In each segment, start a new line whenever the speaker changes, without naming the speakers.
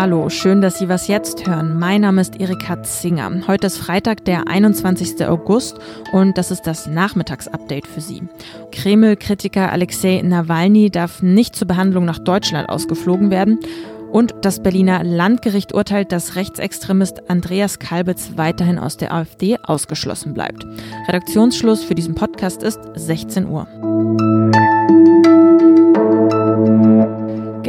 Hallo, schön, dass Sie was jetzt hören. Mein Name ist Erika Zinger. Heute ist Freitag, der 21. August und das ist das Nachmittagsupdate für Sie. Kreml-Kritiker Alexei Nawalny darf nicht zur Behandlung nach Deutschland ausgeflogen werden. Und das Berliner Landgericht urteilt, dass Rechtsextremist Andreas Kalbitz weiterhin aus der AfD ausgeschlossen bleibt. Redaktionsschluss für diesen Podcast ist 16 Uhr.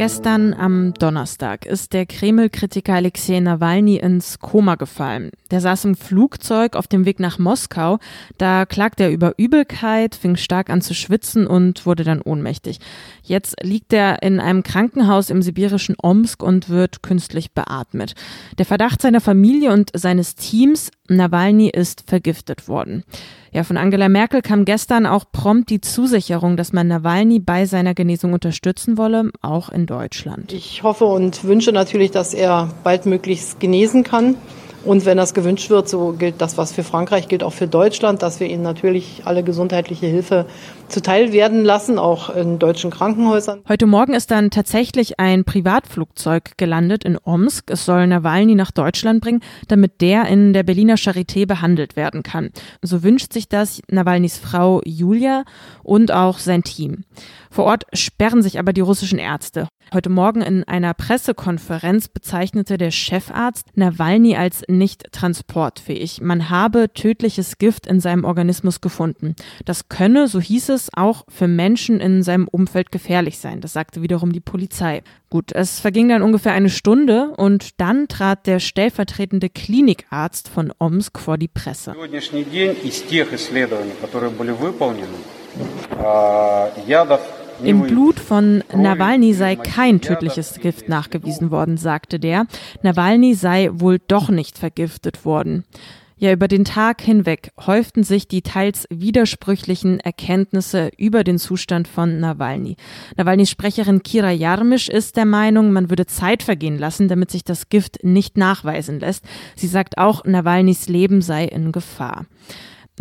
Gestern am Donnerstag ist der Kreml-Kritiker Alexei Nawalny ins Koma gefallen. Der saß im Flugzeug auf dem Weg nach Moskau. Da klagte er über Übelkeit, fing stark an zu schwitzen und wurde dann ohnmächtig. Jetzt liegt er in einem Krankenhaus im sibirischen Omsk und wird künstlich beatmet. Der Verdacht seiner Familie und seines Teams, Nawalny ist vergiftet worden. Ja, von Angela Merkel kam gestern auch prompt die Zusicherung, dass man Nawalny bei seiner Genesung unterstützen wolle, auch in Deutschland.
Ich hoffe und wünsche natürlich, dass er baldmöglichst genesen kann. Und wenn das gewünscht wird, so gilt das, was für Frankreich gilt, auch für Deutschland, dass wir ihnen natürlich alle gesundheitliche Hilfe zuteil werden lassen, auch in deutschen Krankenhäusern.
Heute Morgen ist dann tatsächlich ein Privatflugzeug gelandet in Omsk. Es soll Nawalny nach Deutschland bringen, damit der in der Berliner Charité behandelt werden kann. So wünscht sich das Nawalnys Frau Julia und auch sein Team. Vor Ort sperren sich aber die russischen Ärzte. Heute Morgen in einer Pressekonferenz bezeichnete der Chefarzt Nawalny als nicht transportfähig. Man habe tödliches Gift in seinem Organismus gefunden. Das könne, so hieß es, auch für Menschen in seinem Umfeld gefährlich sein. Das sagte wiederum die Polizei. Gut, es verging dann ungefähr eine Stunde und dann trat der stellvertretende Klinikarzt von Omsk vor die Presse. Im Blut von Nawalny sei kein tödliches Gift nachgewiesen worden, sagte der. Nawalny sei wohl doch nicht vergiftet worden. Ja, über den Tag hinweg häuften sich die teils widersprüchlichen Erkenntnisse über den Zustand von Nawalny. Nawalnys Sprecherin Kira Jarmisch ist der Meinung, man würde Zeit vergehen lassen, damit sich das Gift nicht nachweisen lässt. Sie sagt auch, Nawalnys Leben sei in Gefahr.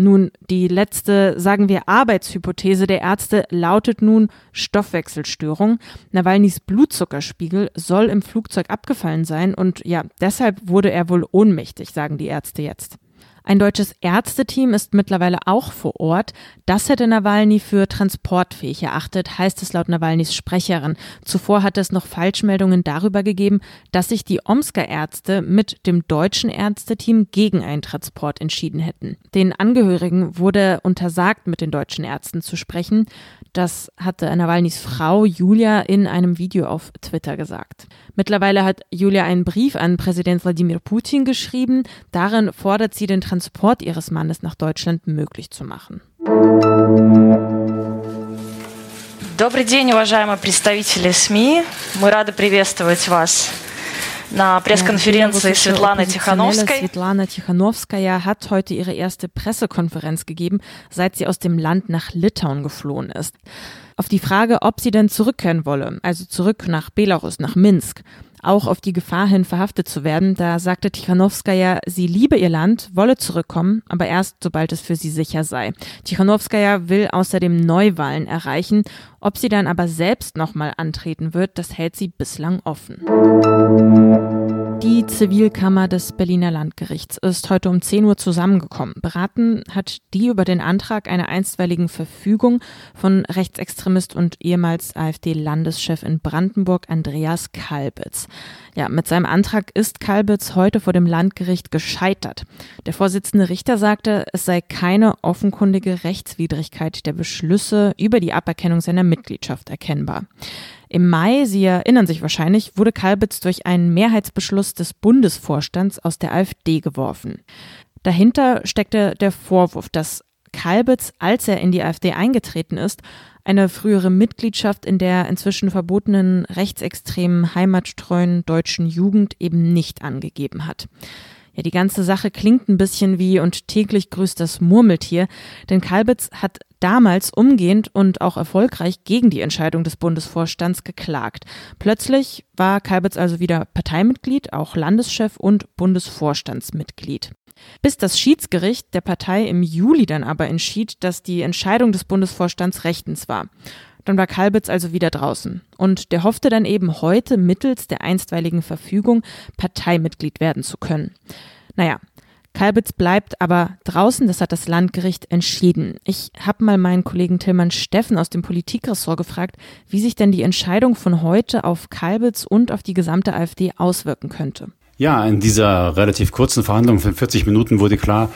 Nun, die letzte, sagen wir, Arbeitshypothese der Ärzte lautet nun Stoffwechselstörung. Nawalnys Blutzuckerspiegel soll im Flugzeug abgefallen sein und ja, deshalb wurde er wohl ohnmächtig, sagen die Ärzte jetzt. Ein deutsches Ärzteteam ist mittlerweile auch vor Ort. Das hätte Nawalny für transportfähig erachtet, heißt es laut Nawalnys Sprecherin. Zuvor hat es noch Falschmeldungen darüber gegeben, dass sich die Omsker Ärzte mit dem deutschen Ärzteteam gegen einen Transport entschieden hätten. Den Angehörigen wurde untersagt, mit den deutschen Ärzten zu sprechen. Das hatte Nawalnys Frau Julia in einem Video auf Twitter gesagt. Mittlerweile hat Julia einen Brief an Präsident Wladimir Putin geschrieben. Darin fordert sie den Transport ihres Mannes nach Deutschland möglich zu machen.
Добрый день, уважаемые представители СМИ. Мы рады приветствовать вас на Pressekonferenz Svetlana Tichanowskaja.
Svetlana Tichanowskaja hat heute ihre erste Pressekonferenz gegeben, seit sie aus dem Land nach Litauen geflohen ist. Auf die Frage, ob sie denn zurückkehren wolle, also zurück nach Belarus, nach Minsk, auch auf die Gefahr hin, verhaftet zu werden. Da sagte Tichanowskaja, sie liebe ihr Land, wolle zurückkommen, aber erst sobald es für sie sicher sei. Tichanowskaja will außerdem Neuwahlen erreichen. Ob sie dann aber selbst nochmal antreten wird, das hält sie bislang offen. Die Zivilkammer des Berliner Landgerichts ist heute um 10 Uhr zusammengekommen. Beraten hat die über den Antrag einer einstweiligen Verfügung von Rechtsextremist und ehemals AfD-Landeschef in Brandenburg Andreas Kalbitz. Ja, mit seinem Antrag ist Kalbitz heute vor dem Landgericht gescheitert. Der Vorsitzende Richter sagte, es sei keine offenkundige Rechtswidrigkeit der Beschlüsse über die Aberkennung seiner Mitgliedschaft erkennbar. Im Mai, Sie erinnern sich wahrscheinlich, wurde Kalbitz durch einen Mehrheitsbeschluss des Bundesvorstands aus der AfD geworfen. Dahinter steckte der Vorwurf, dass Kalbitz, als er in die AfD eingetreten ist, eine frühere Mitgliedschaft in der inzwischen verbotenen rechtsextremen heimattreuen deutschen Jugend eben nicht angegeben hat. Ja, die ganze Sache klingt ein bisschen wie und täglich grüßt das Murmeltier, denn Kalbitz hat damals umgehend und auch erfolgreich gegen die Entscheidung des Bundesvorstands geklagt. Plötzlich war Kalbitz also wieder Parteimitglied, auch Landeschef und Bundesvorstandsmitglied. Bis das Schiedsgericht der Partei im Juli dann aber entschied, dass die Entscheidung des Bundesvorstands rechtens war. Dann war Kalbitz also wieder draußen. Und der hoffte dann eben heute mittels der einstweiligen Verfügung Parteimitglied werden zu können. Naja, Kalbitz bleibt aber draußen, das hat das Landgericht entschieden. Ich habe mal meinen Kollegen Tillmann Steffen aus dem Politikressort gefragt, wie sich denn die Entscheidung von heute auf Kalbitz und auf die gesamte AfD auswirken könnte.
Ja, in dieser relativ kurzen Verhandlung von 40 Minuten wurde klar,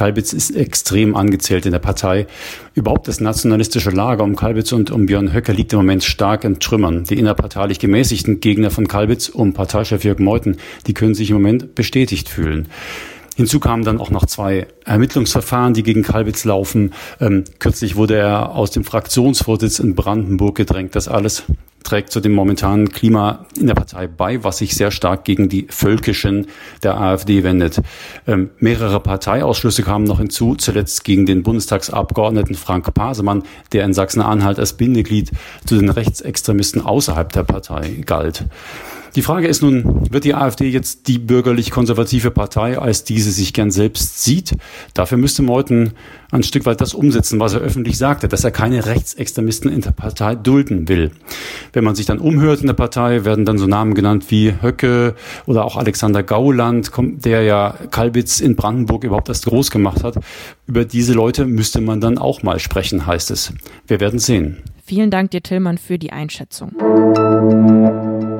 Kalbitz ist extrem angezählt in der Partei. Überhaupt das nationalistische Lager um Kalbitz und um Björn Höcker liegt im Moment stark in Trümmern. Die innerparteilich gemäßigten Gegner von Kalbitz um Parteichef Jörg Meuthen, die können sich im Moment bestätigt fühlen. Hinzu kamen dann auch noch zwei Ermittlungsverfahren, die gegen Kalbitz laufen. Ähm, kürzlich wurde er aus dem Fraktionsvorsitz in Brandenburg gedrängt. Das alles trägt zu dem momentanen Klima in der Partei bei, was sich sehr stark gegen die Völkischen der AfD wendet. Ähm, mehrere Parteiausschlüsse kamen noch hinzu, zuletzt gegen den Bundestagsabgeordneten Frank Pasemann, der in Sachsen-Anhalt als Bindeglied zu den Rechtsextremisten außerhalb der Partei galt. Die Frage ist nun, wird die AfD jetzt die bürgerlich-konservative Partei, als diese sich gern selbst sieht? Dafür müsste Meuthen ein Stück weit das umsetzen, was er öffentlich sagte, dass er keine Rechtsextremisten in der Partei dulden will. Wenn man sich dann umhört in der Partei, werden dann so Namen genannt wie Höcke oder auch Alexander Gauland, der ja Kalbitz in Brandenburg überhaupt erst groß gemacht hat. Über diese Leute müsste man dann auch mal sprechen, heißt es. Wir werden sehen.
Vielen Dank dir, Tillmann, für die Einschätzung.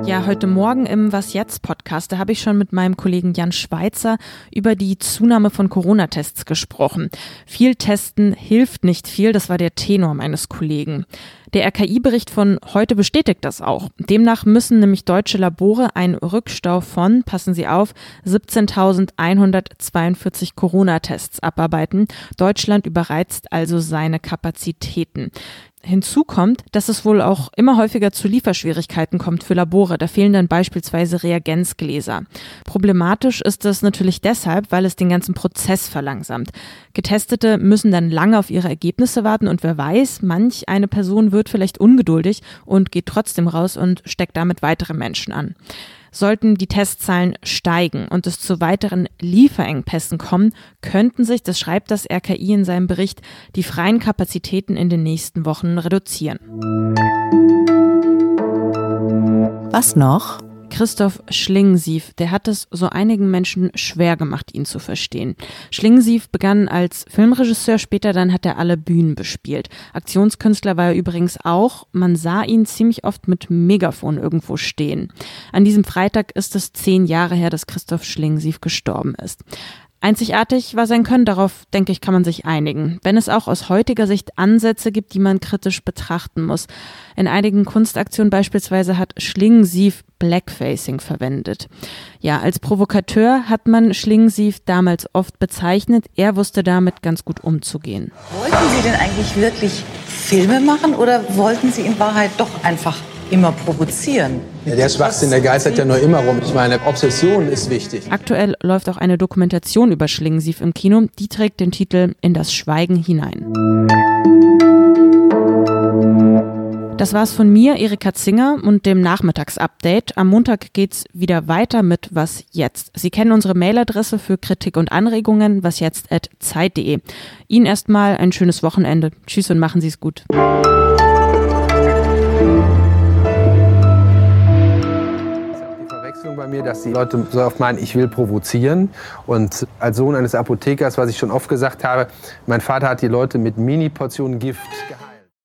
Ja, heute Morgen im Was jetzt Podcast, da habe ich schon mit meinem Kollegen Jan Schweitzer über die Zunahme von Corona-Tests gesprochen. Viel Testen hilft nicht viel, das war der Tenor meines Kollegen. Der RKI-Bericht von heute bestätigt das auch. Demnach müssen nämlich deutsche Labore einen Rückstau von, passen Sie auf, 17.142 Corona-Tests abarbeiten. Deutschland überreizt also seine Kapazitäten. Hinzu kommt, dass es wohl auch immer häufiger zu Lieferschwierigkeiten kommt für Labore. Da fehlen dann beispielsweise Reagenzgläser. Problematisch ist das natürlich deshalb, weil es den ganzen Prozess verlangsamt. Getestete müssen dann lange auf ihre Ergebnisse warten und wer weiß, manch eine Person wird vielleicht ungeduldig und geht trotzdem raus und steckt damit weitere Menschen an. Sollten die Testzahlen steigen und es zu weiteren Lieferengpässen kommen, könnten sich, das schreibt das RKI in seinem Bericht, die freien Kapazitäten in den nächsten Wochen reduzieren.
Was noch?
Christoph Schlingensief, der hat es so einigen Menschen schwer gemacht, ihn zu verstehen. Schlingensief begann als Filmregisseur, später dann hat er alle Bühnen bespielt. Aktionskünstler war er übrigens auch. Man sah ihn ziemlich oft mit Megafon irgendwo stehen. An diesem Freitag ist es zehn Jahre her, dass Christoph Schlingensief gestorben ist. Einzigartig war sein Können, darauf denke ich, kann man sich einigen. Wenn es auch aus heutiger Sicht Ansätze gibt, die man kritisch betrachten muss. In einigen Kunstaktionen beispielsweise hat Schlingensief Blackfacing verwendet. Ja, als Provokateur hat man Schlingensief damals oft bezeichnet. Er wusste damit ganz gut umzugehen.
Wollten Sie denn eigentlich wirklich Filme machen oder wollten Sie in Wahrheit doch einfach immer provozieren.
Ja, der Schwachsinn, der geistert ja nur immer rum. Ich meine, Obsession ist wichtig.
Aktuell läuft auch eine Dokumentation über Schlingensief im Kino. Die trägt den Titel In das Schweigen hinein. Das war's von mir, Erika Zinger und dem Nachmittagsupdate. Am Montag geht's wieder weiter mit Was jetzt. Sie kennen unsere Mailadresse für Kritik und Anregungen, wasjetzt@zeit.de. Ihnen erstmal ein schönes Wochenende. Tschüss und machen Sie's gut.
Bei mir, dass die Leute so oft meinen, ich will provozieren. Und als Sohn eines Apothekers, was ich schon oft gesagt habe, mein Vater hat die Leute mit Mini-Portionen Gift gehabt.